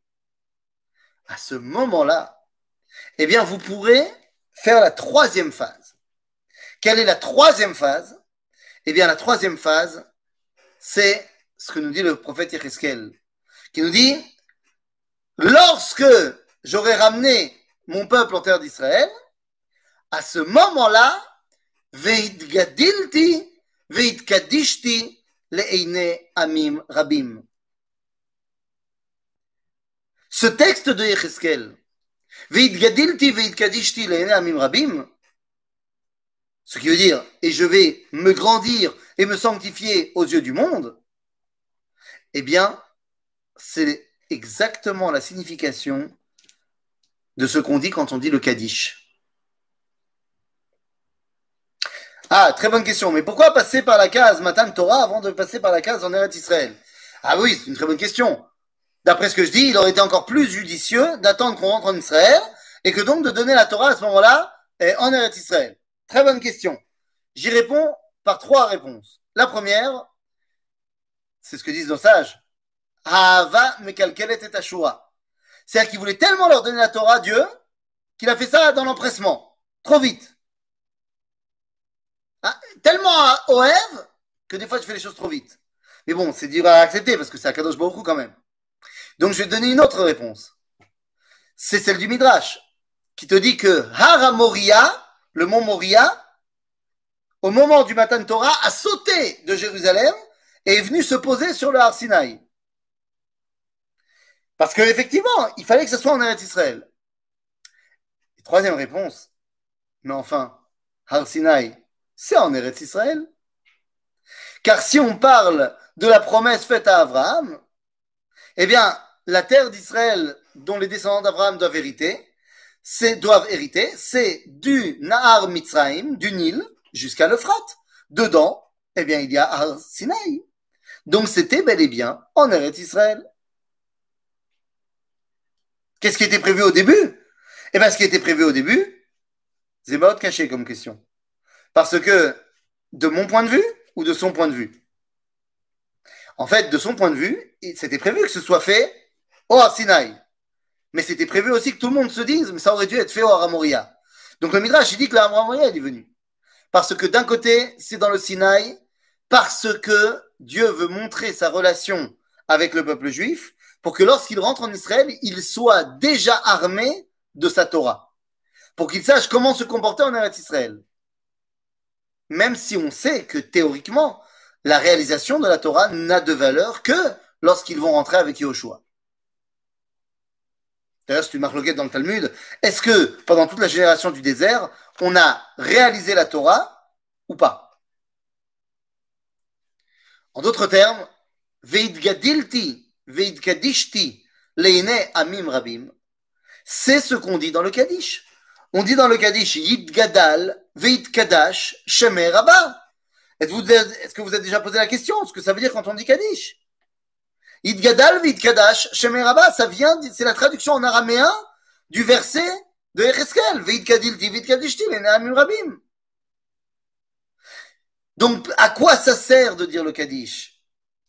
À ce moment-là, eh bien, vous pourrez faire la troisième phase. Quelle est la troisième phase? Eh bien, la troisième phase, c'est ce que nous dit le prophète Yecheskel, qui nous dit lorsque j'aurai ramené mon peuple en terre d'Israël, à ce moment-là, Veidgadilti Amim rabim. Ce texte de Yecheskel, amim ce qui veut dire, et je vais me grandir et me sanctifier aux yeux du monde, eh bien, c'est exactement la signification de ce qu'on dit quand on dit le Kaddish. Ah, très bonne question. Mais pourquoi passer par la case Matan Torah avant de passer par la case en Eretz Israël? Ah oui, c'est une très bonne question. D'après ce que je dis, il aurait été encore plus judicieux d'attendre qu'on rentre en Israël et que donc de donner la Torah à ce moment-là en Eretz Israël. Très bonne question. J'y réponds par trois réponses. La première, c'est ce que disent nos sages. Hava mekalkelet et. C'est-à-dire qu'il voulait tellement leur donner la Torah, Dieu, qu'il a fait ça dans l'empressement. Trop vite. Tellement Oev que des fois je fais les choses trop vite. Mais bon, c'est dur à accepter parce que c'est Kadosh beaucoup quand même. Donc je vais te donner une autre réponse. C'est celle du Midrash qui te dit que Hara Moria, le mont Moria, au moment du matin de Torah, a sauté de Jérusalem et est venu se poser sur le Har Sinai. Parce qu'effectivement, il fallait que ce soit en Eretz Israël. troisième réponse, mais enfin, Har Sinai, c'est en Eretz Israël. Car si on parle de la promesse faite à Abraham, eh bien, la terre d'Israël dont les descendants d'Abraham doivent hériter, c'est, du Nahar Mitzrayim, du Nil, jusqu'à l'Euphrate. Dedans, eh bien, il y a Har Sinaï. Donc, c'était bel et bien en Eretz Israël. Qu'est-ce qui était prévu au début? Eh bien, ce qui était prévu au début, c'est pas caché comme question. Parce que, de mon point de vue ou de son point de vue? En fait, de son point de vue, c'était prévu que ce soit fait au Sinaï. Mais c'était prévu aussi que tout le monde se dise, mais ça aurait dû être fait au Haramoria. Donc le Midrash, il dit que le Haramoria, est venu. Parce que d'un côté, c'est dans le Sinaï, parce que Dieu veut montrer sa relation avec le peuple juif, pour que lorsqu'il rentre en Israël, il soit déjà armé de sa Torah. Pour qu'il sache comment se comporter en Eretz Israël. Même si on sait que théoriquement, la réalisation de la Torah n'a de valeur que lorsqu'ils vont rentrer avec Yahushua. D'ailleurs, c'est une marloquette dans le Talmud. Est-ce que pendant toute la génération du désert, on a réalisé la Torah ou pas? En d'autres termes, Veidgadilti, Veidgadishti, Leine Amim Rabim, c'est ce qu'on dit dans le Kaddish. On dit dans le Kaddish Yidgadal, Veidkadash, Shemer Rabba. Est-ce que vous avez déjà posé la question Ce que ça veut dire quand on dit Kaddish Idgadal v'idkadash shemeraba, ça vient, c'est la traduction en araméen du verset de Ereskel. V'idkadil v'idkadishti rabim. Donc, à quoi ça sert de dire le Kaddish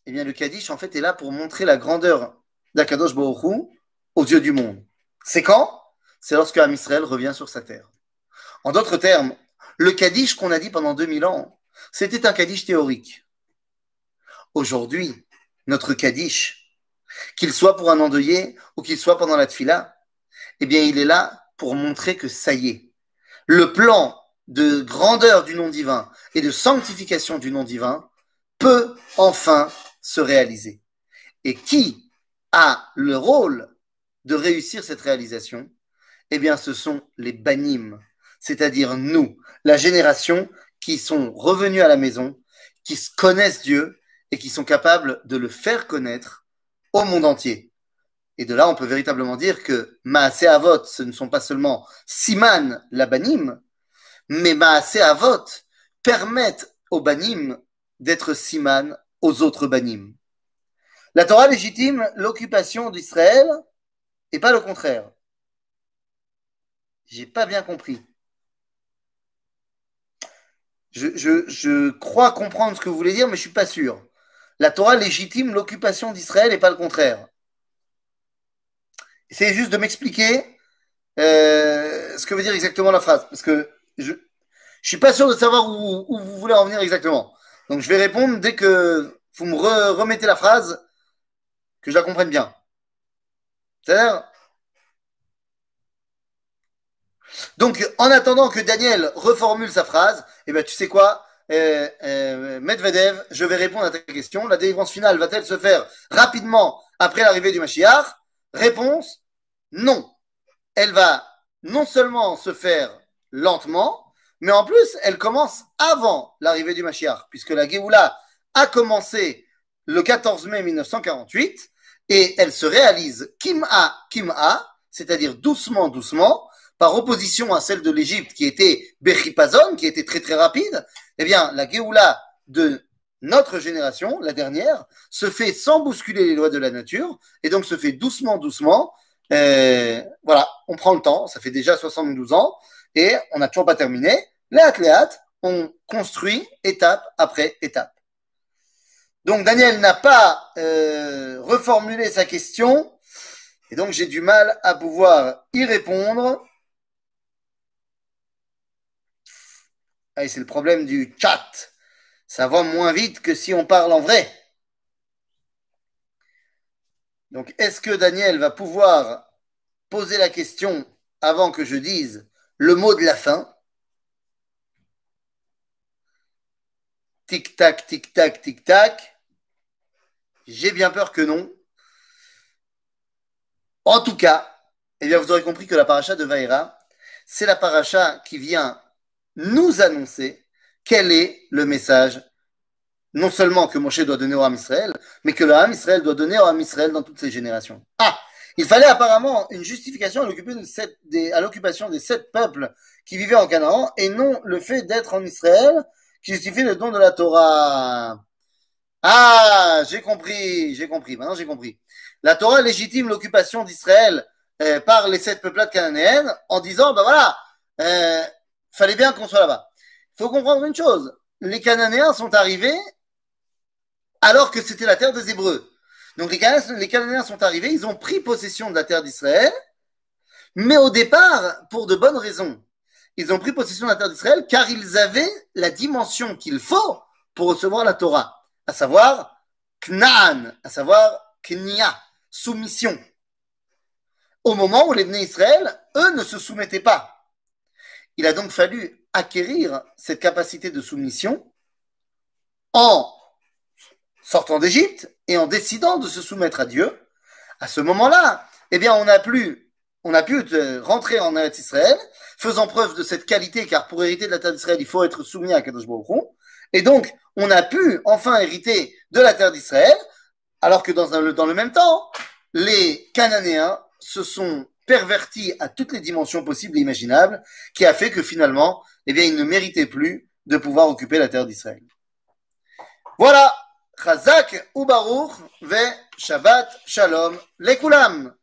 Eh bien, le Kaddish, en fait, est là pour montrer la grandeur d'Akadosh Baruch aux yeux du monde. C'est quand? C'est lorsque Am Israël revient sur sa terre. En d'autres termes, le Kaddish qu'on a dit pendant 2000 ans, c'était un Kaddish théorique. Aujourd'hui, notre Kaddish, qu'il soit pour un endeuillé ou qu'il soit pendant la tfila, eh bien, il est là pour montrer que ça y est. Le plan de grandeur du nom divin et de sanctification du nom divin peut enfin se réaliser. Et qui a le rôle de réussir cette réalisation? Eh bien, ce sont les banim, c'est-à-dire nous, la génération qui sont revenus à la maison, qui connaissent Dieu et qui sont capables de le faire connaître au monde entier. Et de là, on peut véritablement dire que Maase Avot, ce ne sont pas seulement Siman, la Banim, mais Maase Avot permettent aux Banim d'être Siman aux autres Banim. La Torah légitime l'occupation d'Israël et pas le contraire. J'ai pas bien compris. Je, crois comprendre ce que vous voulez dire, mais je suis pas sûr la Torah légitime l'occupation d'Israël et pas le contraire. C'est juste de m'expliquer euh, ce que veut dire exactement la phrase, parce que je ne suis pas sûr de savoir où, vous voulez en venir exactement. Donc je vais répondre dès que vous me remettez la phrase, que je la comprenne bien. C'est-à-dire Donc, en attendant que Daniel reformule sa phrase, eh ben, tu sais quoi? Euh, euh, Medvedev, je vais répondre à ta question. La délivrance finale va-t-elle se faire rapidement après l'arrivée du Mashiach Réponse non. Elle va non seulement se faire lentement, mais en plus, elle commence avant l'arrivée du Mashiach, puisque la Géoula a commencé le 14 mai 1948 et elle se réalise Kim-A, Kim-A, c'est-à-dire doucement, doucement, par opposition à celle de l'Égypte qui était Bechipazon, qui était très très rapide, eh bien, la Géoula de notre génération, la dernière, se fait sans bousculer les lois de la nature, et donc se fait doucement, doucement. Euh, voilà, on prend le temps, ça fait déjà 72 ans, et on n'a toujours pas terminé. Léat, léat, on construit étape après étape. Donc Daniel n'a pas euh, reformulé sa question, et donc j'ai du mal à pouvoir y répondre. Ah, c'est le problème du chat. Ça va moins vite que si on parle en vrai. Donc, est-ce que Daniel va pouvoir poser la question avant que je dise le mot de la fin? Tic-tac, tic-tac, tic-tac. J'ai bien peur que non. En tout cas, eh bien, vous aurez compris que la paracha de Vaïra, c'est la paracha qui vient nous annoncer quel est le message non seulement que Moshe doit donner au Ham Israël, mais que le Ham Israël doit donner au Ham Israël dans toutes ses générations. Ah Il fallait apparemment une justification à l'occupation des sept peuples qui vivaient en Canaan, et non le fait d'être en Israël qui justifie le don de la Torah. Ah, j'ai compris, j'ai compris, maintenant j'ai compris. La Torah légitime l'occupation d'Israël euh, par les sept peuples cananéennes en disant, ben voilà, euh, fallait bien qu'on soit là-bas. Il faut comprendre une chose, les Cananéens sont arrivés alors que c'était la terre des Hébreux. Donc les Cananéens, sont arrivés, ils ont pris possession de la terre d'Israël, mais au départ, pour de bonnes raisons. Ils ont pris possession de la terre d'Israël car ils avaient la dimension qu'il faut pour recevoir la Torah, à savoir Knaan, à savoir Knia, soumission. Au moment où les Bnei Israël, eux, ne se soumettaient pas. Il a donc fallu acquérir cette capacité de soumission en sortant d'Égypte et en décidant de se soumettre à Dieu. À ce moment-là, eh bien, on a pu, pu rentrer en Eretz Israël, faisant preuve de cette qualité, car pour hériter de la terre d'Israël, il faut être soumis à Kadosh Baruch Et donc, on a pu enfin hériter de la terre d'Israël, alors que dans le même temps, les Cananéens se sont pervertis à toutes les dimensions possibles et imaginables, qui a fait que finalement, eh bien, ils ne méritaient plus de pouvoir occuper la terre d'Israël. Voilà. Chazak ou ve Shabbat Shalom lekulam.